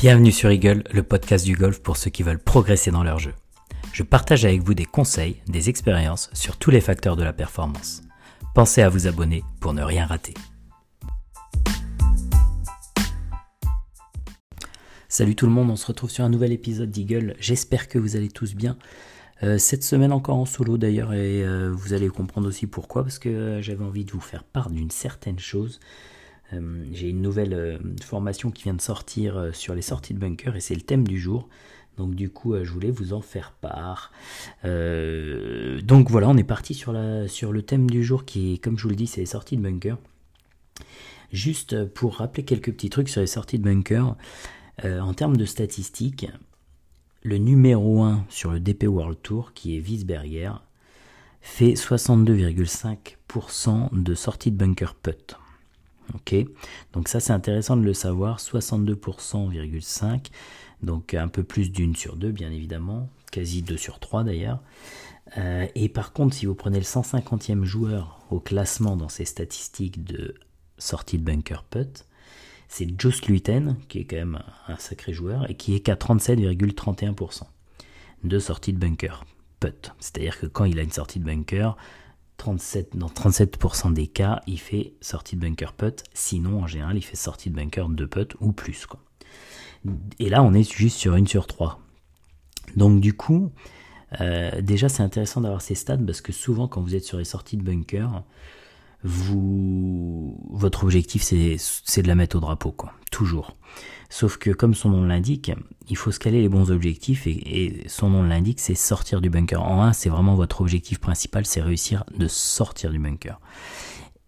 Bienvenue sur Eagle, le podcast du golf pour ceux qui veulent progresser dans leur jeu. Je partage avec vous des conseils, des expériences sur tous les facteurs de la performance. Pensez à vous abonner pour ne rien rater. Salut tout le monde, on se retrouve sur un nouvel épisode d'Eagle. J'espère que vous allez tous bien. Euh, cette semaine encore en solo d'ailleurs et euh, vous allez comprendre aussi pourquoi parce que euh, j'avais envie de vous faire part d'une certaine chose. J'ai une nouvelle formation qui vient de sortir sur les sorties de bunker et c'est le thème du jour. Donc du coup je voulais vous en faire part. donc voilà on est parti sur, le thème du jour qui est comme je vous le dis c'est les sorties de bunker. Juste pour rappeler quelques petits trucs sur les sorties de bunker. en termes de statistiques, le numéro 1 sur le DP World Tour, qui est Wiesberger, fait 62,5% de sortie de bunker putt. Donc ça c'est intéressant de le savoir, 62,5%, donc un peu plus d'une sur deux bien évidemment, quasi deux sur trois d'ailleurs. Euh, et par contre, si vous prenez le 150e joueur au classement dans ces statistiques de sortie de bunker putt, c'est Joe Luiten, qui est quand même un sacré joueur, et qui est qu'à 37,31% de sortie de bunker, putt. C'est-à-dire que quand il a une sortie de bunker, 37, dans 37% des cas, il fait sortie de bunker putt. Sinon, en général, il fait sortie de bunker de putt ou plus. Et là, on est juste sur une sur 3. Donc du coup, euh, déjà c'est intéressant d'avoir ces stats parce que souvent quand vous êtes sur les sorties de bunker, vous, votre objectif c'est de la mettre au drapeau, quoi. Toujours. Sauf que comme son nom l'indique, il faut scaler les bons objectifs et, son nom l'indique, c'est sortir du bunker. En 1, c'est vraiment votre objectif principal, c'est réussir de sortir du bunker.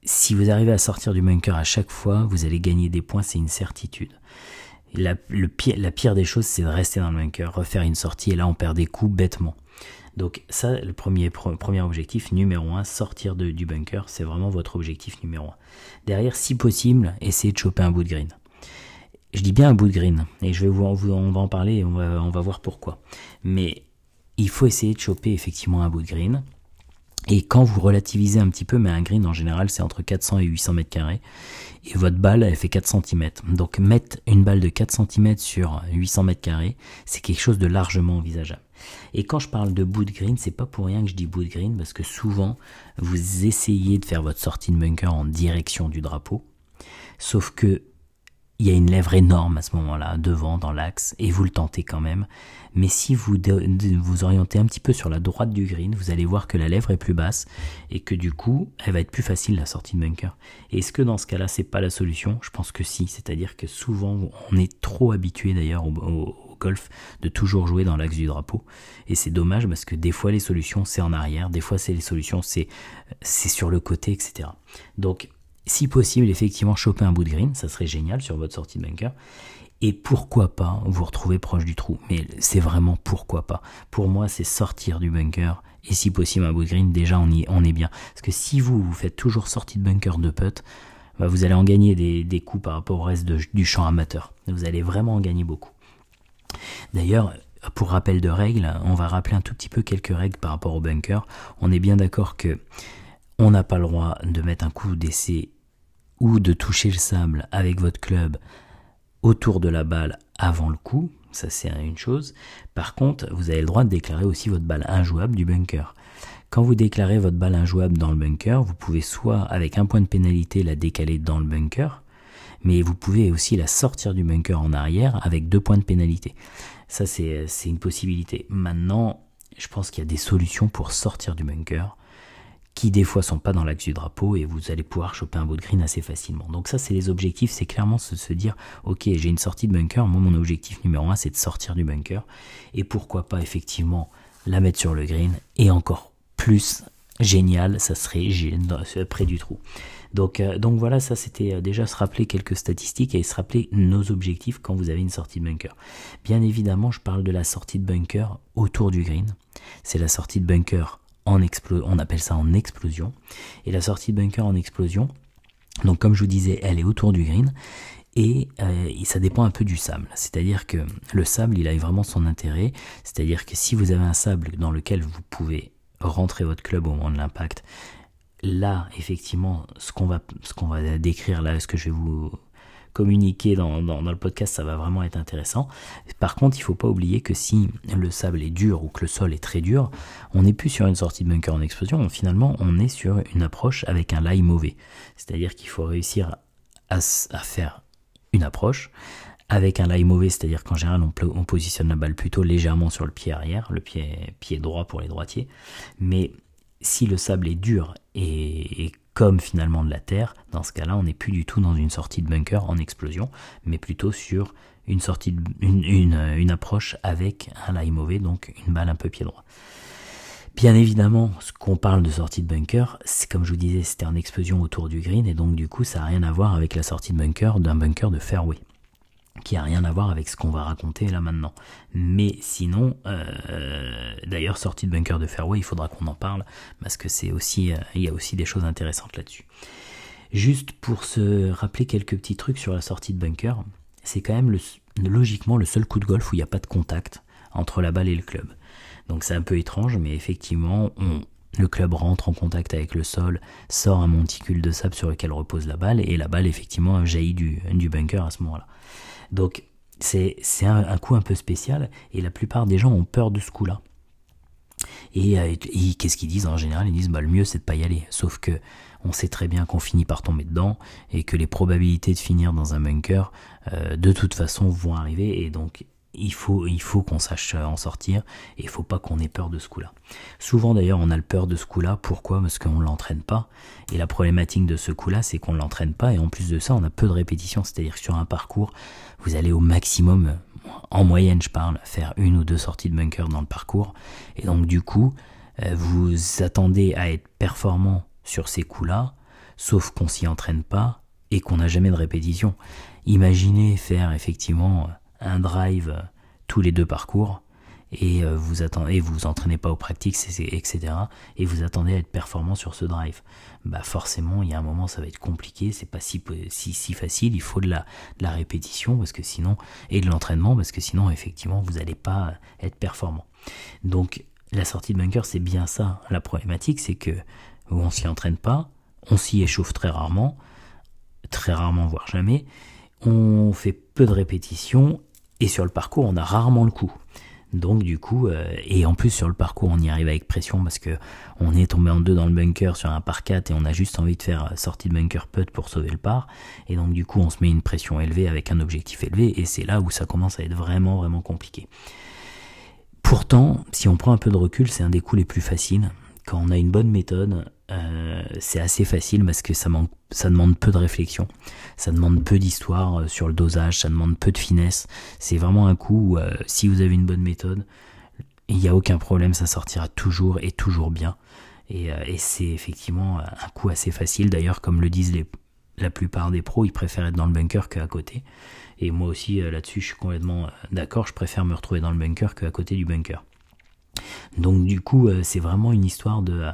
Si vous arrivez à sortir du bunker à chaque fois, vous allez gagner des points, c'est une certitude. La, pire, la pire des choses, c'est de rester dans le bunker, refaire une sortie, et là on perd des coups bêtement. Donc ça, le premier, objectif numéro un, sortir du bunker, c'est vraiment votre objectif numéro un. Derrière, si possible, essayez de choper un bout de green. Je dis bien un bout de green, et je vais vous, on va en parler et on va, on va voir pourquoi. Mais il faut essayer de choper effectivement un bout de green. Et quand vous relativisez un petit peu, mais un green en général c'est entre 400 et 800 mètres carrés, et votre balle elle fait 4 cm. Donc mettre une balle de 4 cm sur 800 mètres carrés, c'est quelque chose de largement envisageable. Et quand je parle de bout de green, c'est pas pour rien que je dis bout green, parce que souvent vous essayez de faire votre sortie de bunker en direction du drapeau, sauf que il y a une lèvre énorme à ce moment-là, devant, dans l'axe, et vous le tentez quand même. Mais si vous vous orientez un petit peu sur la droite du green, vous allez voir que la lèvre est plus basse, et que du coup, elle va être plus facile la sortie de bunker. Est-ce que dans ce cas-là, c'est pas la solution? Je pense que si, c'est-à-dire que souvent, on est trop habitué d'ailleurs au, golf de toujours jouer dans l'axe du drapeau. Et c'est dommage parce que des fois les solutions c'est en arrière, des fois c'est les solutions c'est sur le côté, etc. Donc si possible, effectivement, choper un bout de green, ça serait génial sur votre sortie de bunker. Et pourquoi pas vous retrouver proche du trou. Mais c'est vraiment pourquoi pas. Pour moi, c'est sortir du bunker et si possible un bout de green, déjà on, y, on est bien. Parce que si vous, vous faites toujours sortie de bunker de putt, bah, vous allez en gagner des, coups par rapport au reste du champ amateur. Vous allez vraiment en gagner beaucoup. D'ailleurs, pour rappel de règles, on va rappeler un tout petit peu quelques règles par rapport au bunker. On est bien d'accord que on n'a pas le droit de mettre un coup d'essai ou de toucher le sable avec votre club autour de la balle avant le coup, ça c'est une chose. Par contre, vous avez le droit de déclarer aussi votre balle injouable du bunker. Quand vous déclarez votre balle injouable dans le bunker, vous pouvez soit avec un point de pénalité la décaler dans le bunker, mais vous pouvez aussi la sortir du bunker en arrière avec deux points de pénalité. Ça c'est une possibilité. Maintenant, je pense qu'il y a des solutions pour sortir du bunker qui des fois sont pas dans l'axe du drapeau et vous allez pouvoir choper un bout de green assez facilement. Donc ça c'est les objectifs, c'est clairement se, se dire ok j'ai une sortie de bunker, moi mon objectif numéro un c'est de sortir du bunker et pourquoi pas effectivement la mettre sur le green et encore plus génial ça serait près du trou. Donc, euh, donc voilà, ça c'était euh, déjà se rappeler quelques statistiques et se rappeler nos objectifs quand vous avez une sortie de bunker. Bien évidemment, je parle de la sortie de bunker autour du green. C'est la sortie de bunker en on appelle ça en explosion. Et la sortie de bunker en explosion, donc comme je vous disais, elle est autour du green. Et euh, ça dépend un peu du sable. C'est-à-dire que le sable, il a vraiment son intérêt. C'est-à-dire que si vous avez un sable dans lequel vous pouvez rentrer votre club au moment de l'impact, là, effectivement, ce qu'on va, ce qu'on va décrire là, ce que je vais vous communiquer dans, le podcast, ça va vraiment être intéressant. Par contre, il faut pas oublier que si le sable est dur ou que le sol est très dur, on n'est plus sur une sortie de bunker en explosion, finalement on est sur une approche avec un lie mauvais. C'est-à-dire qu'il faut réussir à, faire une approche avec un lie mauvais, c'est-à-dire qu'en général on, positionne la balle plutôt légèrement sur le pied arrière, le pied, pied droit pour les droitiers, mais si le sable est dur et, comme finalement de la terre, dans ce cas-là, on n'est plus du tout dans une sortie de bunker en explosion, mais plutôt sur une sortie une, approche avec un mauvais, donc une balle un peu pied droit. Bien évidemment, ce qu'on parle de sortie de bunker, c'est comme je vous disais, c'était en explosion autour du green, et donc du coup, ça n'a rien à voir avec la sortie de bunker d'un bunker de fairway qui a rien à voir avec ce qu'on va raconter là maintenant. Mais sinon, euh, d'ailleurs, sortie de bunker de fairway, il faudra qu'on en parle parce que c'est aussi, euh, il y a aussi des choses intéressantes là-dessus. Juste pour se rappeler quelques petits trucs sur la sortie de bunker, c'est quand même logiquement le seul coup de golf où il n'y a pas de contact entre la balle et le club. Donc c'est un peu étrange, mais effectivement, le club rentre en contact avec le sol, sort un monticule de sable sur lequel repose la balle, et la balle effectivement jaillit du, du bunker à ce moment-là. Donc c'est un, coup un peu spécial et la plupart des gens ont peur de ce coup-là. Et, euh, qu'est-ce qu'ils disent en général? Ils disent bah, le mieux c'est de pas y aller. Sauf que on sait très bien qu'on finit par tomber dedans et que les probabilités de finir dans un bunker euh, de toute façon vont arriver et donc il faut, il faut qu'on sache en sortir et il faut pas qu'on ait peur de ce coup-là. Souvent d'ailleurs on a le peur de ce coup-là, pourquoi? Parce qu'on ne l'entraîne pas. Et la problématique de ce coup-là, c'est qu'on ne l'entraîne pas et en plus de ça, on a peu de répétitions. C'est-à-dire que sur un parcours, vous allez au maximum, en moyenne je parle, faire une ou deux sorties de bunker dans le parcours. Et donc du coup, euh, vous attendez à être performant sur ces coups-là, sauf qu'on s'y entraîne pas et qu'on n'a jamais de répétition. Imaginez faire effectivement un drive tous les deux parcours et euh, vous attendez, vous entraînez pas aux pratiques, etc. Et vous attendez à être performant sur ce drive. Bah forcément, il y a un moment, ça va être compliqué, c'est pas si, si, facile. Il faut de la, de la répétition parce que sinon, et de l'entraînement parce que sinon, effectivement, vous n'allez pas être performant. Donc, la sortie de bunker, c'est bien ça. La problématique, c'est que on s'y entraîne pas, on s'y échauffe très rarement, très rarement, voire jamais. On fait peu de répétitions et sur le parcours, on a rarement le coup. Donc du coup, euh, et en plus sur le parcours, on y arrive avec pression parce que on est tombé en deux dans le bunker sur un par 4 et on a juste envie de faire sortie de bunker putt pour sauver le par. Et donc du coup, on se met une pression élevée avec un objectif élevé et c'est là où ça commence à être vraiment vraiment compliqué. Pourtant, si on prend un peu de recul, c'est un des coups les plus faciles. Quand on a une bonne méthode, euh, c'est assez facile parce que ça, demande peu de réflexion, ça demande peu d'histoire euh, sur le dosage, ça demande peu de finesse. C'est vraiment un coup où, euh, si vous avez une bonne méthode, il n'y a aucun problème, ça sortira toujours et toujours bien. Et, c'est effectivement un coup assez facile. D'ailleurs, comme le disent les, la plupart des pros, ils préfèrent être dans le bunker qu'à côté. Et moi aussi, là-dessus, je suis complètement d'accord. Je préfère me retrouver dans le bunker qu'à côté du bunker. Donc, du coup, c'est vraiment une histoire de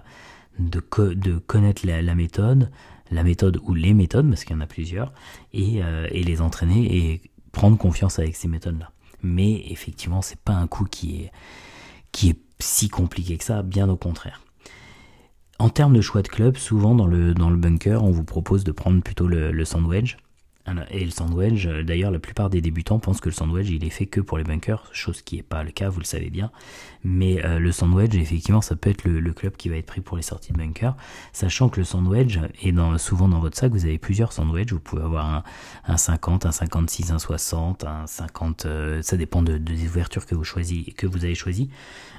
de, connaître la, méthode, la méthode ou les méthodes, parce qu'il y en a plusieurs, et, euh, et les entraîner et prendre confiance avec ces méthodes-là. Mais effectivement, c'est pas un coup qui est, qui est si compliqué que ça, bien au contraire. En termes de choix de club, souvent dans le, dans le bunker, on vous propose de prendre plutôt le, le sandwich, et le sandwich, euh, d'ailleurs, la plupart des débutants pensent que le sandwich, il est fait que pour les bunkers, chose qui n'est pas le cas, vous le savez bien. Mais euh, le sandwich, effectivement, ça peut être le, club qui va être pris pour les sorties de bunkers, sachant que le sandwich est souvent dans votre sac, vous avez plusieurs sandwichs, vous pouvez avoir un, un 50, un 56, un 60, un 50, euh, ça dépend de, des ouvertures que vous, avez choisi.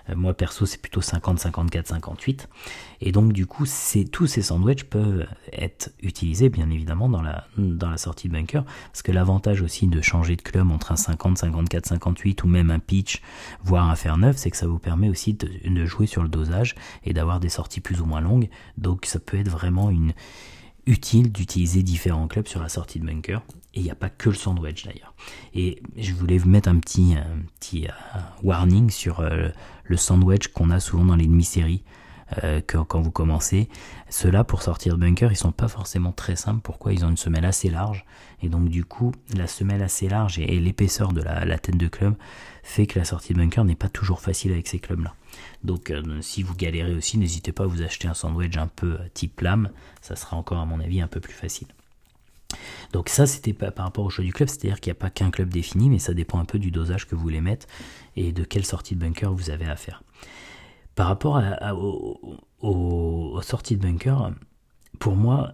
Euh, moi perso c'est plutôt 50, 54, 58. Et donc du coup tous ces sandwichs peuvent être utilisés bien évidemment dans la, sortie de bunker. Parce que l'avantage aussi de changer de club entre un 50, 54, 58 ou même un pitch, voire un fer neuf, c'est que ça vous permet aussi de jouer sur le dosage et d'avoir des sorties plus ou moins longues. Donc ça peut être vraiment une utile d'utiliser différents clubs sur la sortie de bunker. Et il n'y a pas que le sandwich d'ailleurs. Et je voulais vous mettre un petit, euh, warning sur euh, le sandwich qu'on a souvent dans les demi-séries. Euh, quand vous commencez. Ceux-là, pour sortir de bunker, ils sont pas forcément très simples. Pourquoi? Ils ont une semelle assez large. Et donc, du coup, la semelle assez large et, l'épaisseur de la, tête de club fait que la sortie de bunker n'est pas toujours facile avec ces clubs-là. Donc, si vous galérez aussi, n'hésitez pas à vous acheter un sandwich un peu type lame. Ça sera encore, à mon avis, un peu plus facile. Donc ça, c'était par rapport au choix du club, c'est-à-dire qu'il n'y a pas qu'un club défini, mais ça dépend un peu du dosage que vous voulez mettre et de quelle sortie de bunker vous avez à faire. Par rapport à, aux, sorties de bunker, pour moi,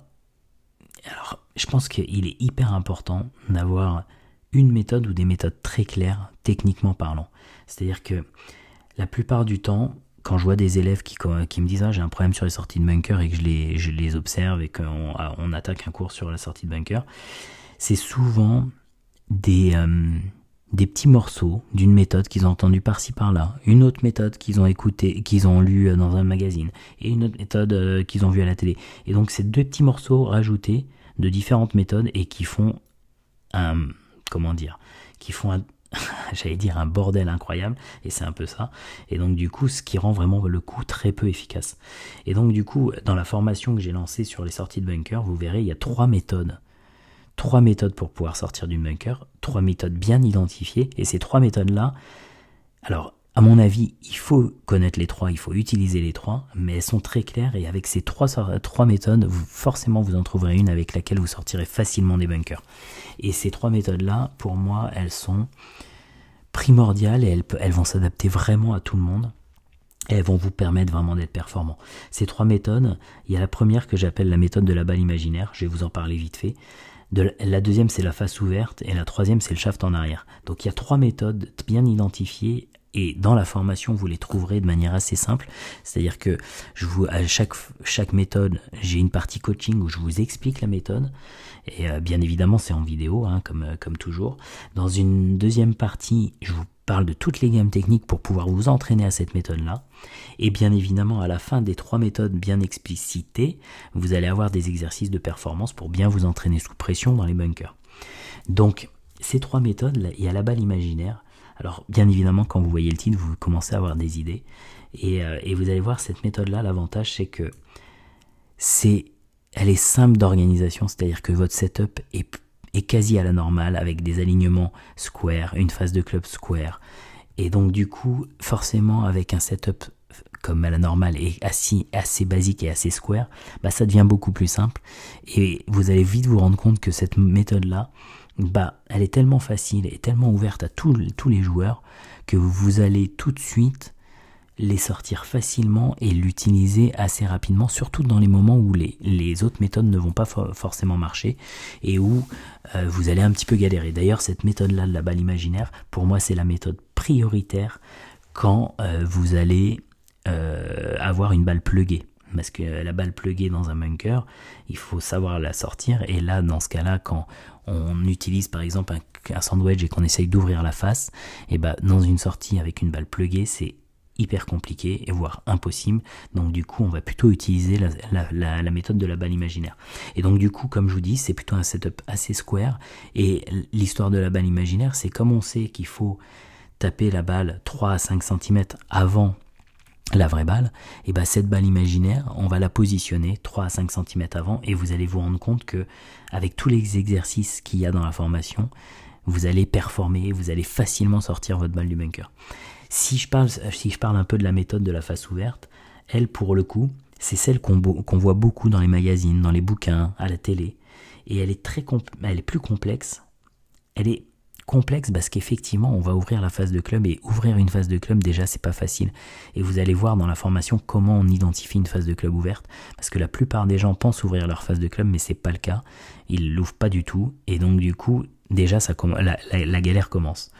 alors je pense qu'il est hyper important d'avoir une méthode ou des méthodes très claires, techniquement parlant. C'est-à-dire que la plupart du temps, quand je vois des élèves qui, qui me disent ah, j'ai un problème sur les sorties de bunker et que je les, observe et qu'on on attaque un cours sur la sortie de bunker, c'est souvent des, euh, des petits morceaux d'une méthode qu'ils ont entendue par-ci par-là, une autre méthode qu'ils ont écouté, qu'ils ont lu euh, dans un magazine, et une autre méthode euh, qu'ils ont vue à la télé. Et donc c'est deux petits morceaux rajoutés de différentes méthodes et qui font un comment dire, qui font un, j'allais dire un bordel incroyable, et c'est un peu ça. Et donc du coup, ce qui rend vraiment le coup très peu efficace. Et donc du coup, dans la formation que j'ai lancée sur les sorties de bunker, vous verrez, il y a trois méthodes. Trois méthodes pour pouvoir sortir du bunker, trois méthodes bien identifiées, et ces trois méthodes-là, alors à mon avis, il faut connaître les trois, il faut utiliser les trois, mais elles sont très claires et avec ces trois, méthodes, forcément vous en trouverez une avec laquelle vous sortirez facilement des bunkers. Et ces trois méthodes-là, pour moi, elles sont primordiales et elles, elles vont s'adapter vraiment à tout le monde. Et elles vont vous permettre vraiment d'être performant. Ces trois méthodes, il y a la première que j'appelle la méthode de la balle imaginaire, je vais vous en parler vite fait. La deuxième, c'est la face ouverte, et la troisième, c'est le shaft en arrière. Donc il y a trois méthodes bien identifiées et dans la formation vous les trouverez de manière assez simple. C'est-à-dire que je vous à chaque méthode j'ai une partie coaching où je vous explique la méthode. Et euh, bien évidemment c'est en vidéo hein, comme euh, comme toujours. Dans une deuxième partie je vous parle de toutes les gammes techniques pour pouvoir vous entraîner à cette méthode là et bien évidemment à la fin des trois méthodes bien explicitées vous allez avoir des exercices de performance pour bien vous entraîner sous pression dans les bunkers donc ces trois méthodes, il y a la balle imaginaire, alors bien évidemment quand vous voyez le titre, vous commencez à avoir des idées. Et, euh, vous allez voir cette méthode-là, l'avantage c'est que c'est, elle est simple d'organisation, c'est-à-dire que votre setup est quasi à la normale avec des alignements square, une phase de club square. Et donc du coup, forcément avec un setup comme à la normale et assez, assez basique et assez square, bah ça devient beaucoup plus simple. Et vous allez vite vous rendre compte que cette méthode-là, bah, elle est tellement facile et tellement ouverte à tous, tous les joueurs que vous allez tout de suite les sortir facilement et l'utiliser assez rapidement, surtout dans les moments où les, les autres méthodes ne vont pas forcément marcher et où euh, vous allez un petit peu galérer. D'ailleurs, cette méthode-là de la balle imaginaire, pour moi, c'est la méthode prioritaire quand euh, vous allez euh, avoir une balle pluguée parce que la balle pluguée dans un bunker, il faut savoir la sortir. Et là, dans ce cas-là, quand on utilise par exemple un, sandwich et qu'on essaye d'ouvrir la face, et ben dans une sortie avec une balle pluguée, c'est hyper compliqué et voire impossible. Donc du coup, on va plutôt utiliser la, méthode de la balle imaginaire. Et donc du coup, comme je vous dis, c'est plutôt un setup assez square. Et l'histoire de la balle imaginaire, c'est comme on sait qu'il faut taper la balle 3 à 5 cm avant la vraie balle, et ben cette balle imaginaire, on va la positionner 3 à 5 cm avant et vous allez vous rendre compte que avec tous les exercices qu'il y a dans la formation, vous allez performer, vous allez facilement sortir votre balle du bunker. Si je parle, un peu de la méthode de la face ouverte, elle pour le coup, c'est celle qu'on voit beaucoup dans les magazines, dans les bouquins, à la télé, et elle est très elle est plus complexe. Elle est complexe parce qu'effectivement on va ouvrir la phase de club et ouvrir une phase de club déjà c'est pas facile. Et vous allez voir dans la formation comment on identifie une phase de club ouverte parce que la plupart des gens pensent ouvrir leur phase de club mais c'est pas le cas. Ils l'ouvrent pas du tout. Et donc du coup déjà ça la, galère commence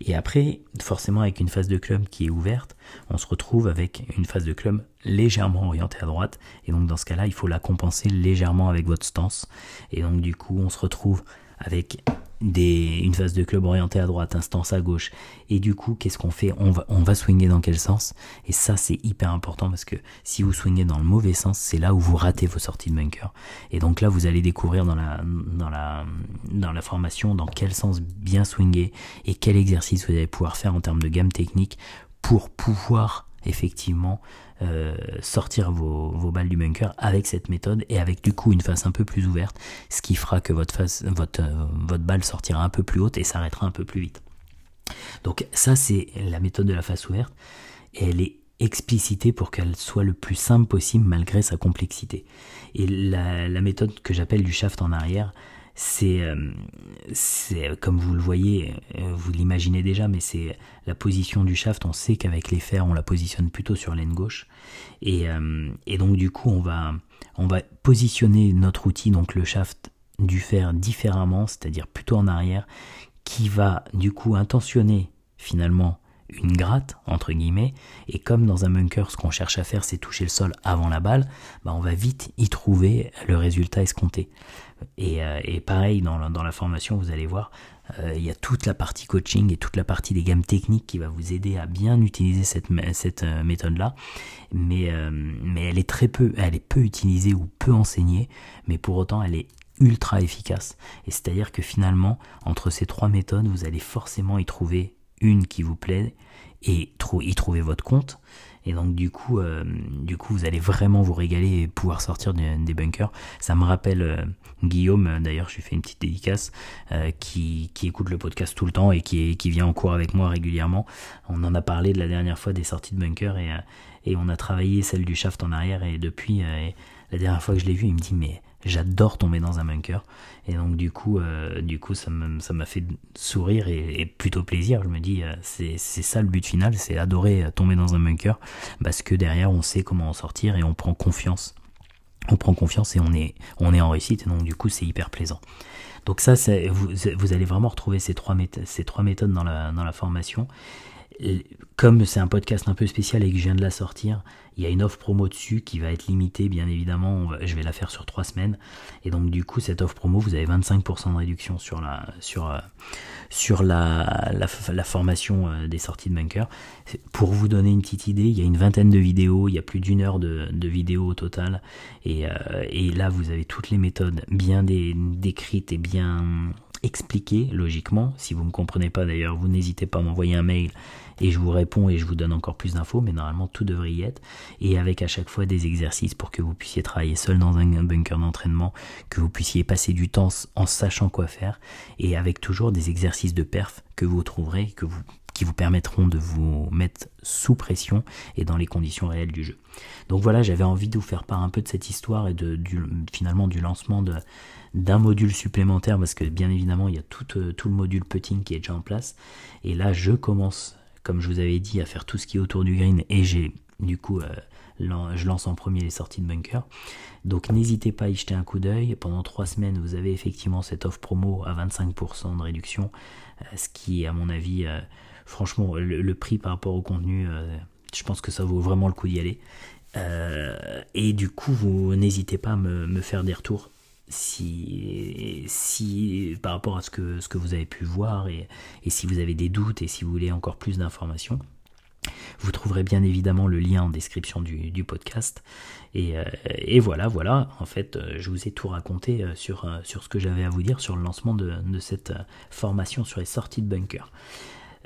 et après forcément avec une phase de club qui est ouverte on se retrouve avec une phase de club légèrement orientée à droite. Et donc dans ce cas là il faut la compenser légèrement avec votre stance. Et donc du coup on se retrouve avec des, une phase de club orientée à droite, instance à gauche. Et du coup, qu'est-ce qu'on fait on va, on va swinger dans quel sens Et ça, c'est hyper important parce que si vous swingez dans le mauvais sens, c'est là où vous ratez vos sorties de bunker. Et donc là, vous allez découvrir dans la, dans la, dans la formation dans quel sens bien swinger et quel exercice vous allez pouvoir faire en termes de gamme technique pour pouvoir effectivement euh, sortir vos, balles du bunker avec cette méthode et avec du coup une face un peu plus ouverte, ce qui fera que votre, face, votre, euh, balle sortira un peu plus haute et s'arrêtera un peu plus vite. Donc ça c'est la méthode de la face ouverte et elle est explicitée pour qu'elle soit le plus simple possible malgré sa complexité. Et la méthode que j'appelle du shaft en arrière, c'est, c'est comme vous le voyez, vous l'imaginez déjà, mais c'est la position du shaft. On sait qu'avec les fers, on la positionne plutôt sur l'aine gauche, et, et donc du coup, on va, on va positionner notre outil, donc le shaft du fer différemment, c'est-à-dire plutôt en arrière, qui va du coup intentionner finalement une gratte, entre guillemets, et comme dans un bunker, ce qu'on cherche à faire, c'est toucher le sol avant la balle, bah on va vite y trouver le résultat escompté. Et, euh, pareil, dans la, formation, vous allez voir, euh, il y a toute la partie coaching et toute la partie des gammes techniques qui va vous aider à bien utiliser cette, cette euh, méthode-là. Mais, mais elle est très peu, elle est peu utilisée ou peu enseignée, mais pour autant, elle est ultra efficace. Et c'est-à-dire que finalement, entre ces trois méthodes, vous allez forcément y trouver une qui vous plaît et y trouver votre compte. Et donc du coup, euh, du coup, vous allez vraiment vous régaler et pouvoir sortir des, bunkers. Ça me rappelle euh, Guillaume, euh, d'ailleurs, je lui fais une petite dédicace, qui, qui, écoute le podcast tout le temps et qui, qui vient en cours avec moi régulièrement. On en a parlé de la dernière fois des sorties de bunkers et, et on a travaillé celle du shaft en arrière. Et depuis, la dernière fois que je l'ai vu, il me dit mais J'adore tomber dans un bunker. Et donc du coup, euh, du coup ça m'a fait sourire et, plutôt plaisir. Je me dis, euh, c'est ça le but final, c'est adorer euh, tomber dans un bunker. Parce que derrière, on sait comment en sortir et on prend confiance. On prend confiance et on est, on est en réussite. Et donc du coup, c'est hyper plaisant. Donc ça, vous, vous allez vraiment retrouver ces trois, ces trois méthodes dans la, dans la formation comme c'est un podcast un peu spécial et que je viens de la sortir, il y a une offre promo dessus qui va être limitée, bien évidemment. je vais la faire sur trois semaines. Et donc, du coup, cette offre promo, vous avez 25% de réduction sur la, sur, euh, sur la, la, formation euh, des sorties de bunker. Pour vous donner une petite idée, il y a une vingtaine de vidéos, il y a plus d'une heure de, vidéos au total. Et, euh, et, là, vous avez toutes les méthodes bien décrites et bien expliquées, logiquement. Si vous ne me comprenez pas, d'ailleurs, vous n'hésitez pas à m'envoyer un mail et je vous réponds et je vous donne encore plus d'infos, mais normalement tout devrait y être, et avec à chaque fois des exercices pour que vous puissiez travailler seul dans un bunker d'entraînement, que vous puissiez passer du temps en sachant quoi faire, et avec toujours des exercices de perf que vous trouverez, que vous qui vous permettront de vous mettre sous pression et dans les conditions réelles du jeu. Donc voilà, j'avais envie de vous faire part un peu de cette histoire et de finalement du lancement d'un module supplémentaire parce que bien évidemment il y a tout, euh, tout le module putting qui est déjà en place. Et là je commence comme je vous avais dit, à faire tout ce qui est autour du green et j'ai du coup, euh, je lance en premier les sorties de bunker. Donc n'hésitez pas à y jeter un coup d'œil. Pendant trois semaines, vous avez effectivement cette offre promo à 25% de réduction, euh, ce qui à mon avis, euh, franchement, le, prix par rapport au contenu, je pense que ça vaut vraiment le coup d'y aller. et du coup, vous n'hésitez pas à me faire des retours si, si par rapport à ce que, ce que vous avez pu voir et, si vous avez des doutes et si vous voulez encore plus d'informations, vous trouverez bien évidemment le lien en description du, podcast. Euh, et, voilà, voilà, en fait, euh, je vous ai tout raconté euh, sur, sur ce que j'avais à vous dire sur le lancement de, de cette formation sur les sorties de bunker.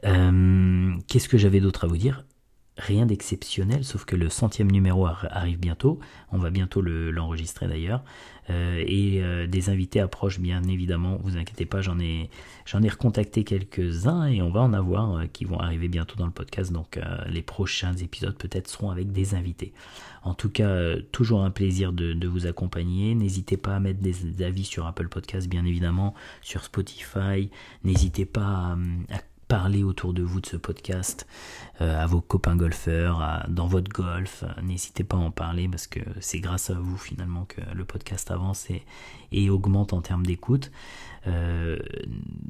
Qu'est-ce que j'avais d'autre à vous dire? Rien d'exceptionnel, sauf que le centième numéro arrive bientôt. On va bientôt l'enregistrer d'ailleurs. Euh, et euh, des invités approchent bien évidemment. Vous inquiétez pas, j'en ai ai recontacté quelques-uns et on va en avoir euh, qui vont arriver bientôt dans le podcast. Donc les prochains épisodes peut-être seront avec des invités. En tout cas, toujours un plaisir de, vous accompagner. N'hésitez pas à mettre des, avis sur Apple Podcast, bien évidemment, sur Spotify. N'hésitez pas à parler autour de vous de ce podcast euh, à vos copains golfeurs, dans votre golf. N'hésitez pas à en parler parce que c'est grâce à vous finalement que le podcast avance et, augmente en termes d'écoute. Euh,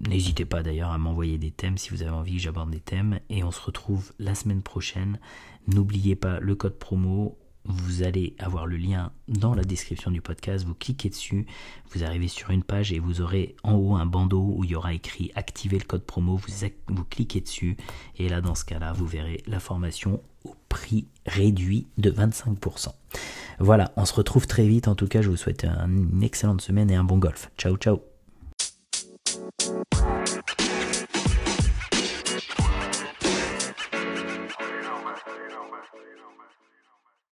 n'hésitez pas d'ailleurs à m'envoyer des thèmes si vous avez envie que j'aborde des thèmes. Et on se retrouve la semaine prochaine. N'oubliez pas le code promo vous allez avoir le lien dans la description du podcast, vous cliquez dessus, vous arrivez sur une page et vous aurez en haut un bandeau où il y aura écrit activer le code promo, vous, cliquez dessus et là dans ce cas-là vous verrez la formation au prix réduit de 25%. Voilà, on se retrouve très vite en tout cas, je vous souhaite une excellente semaine et un bon golf. Ciao ciao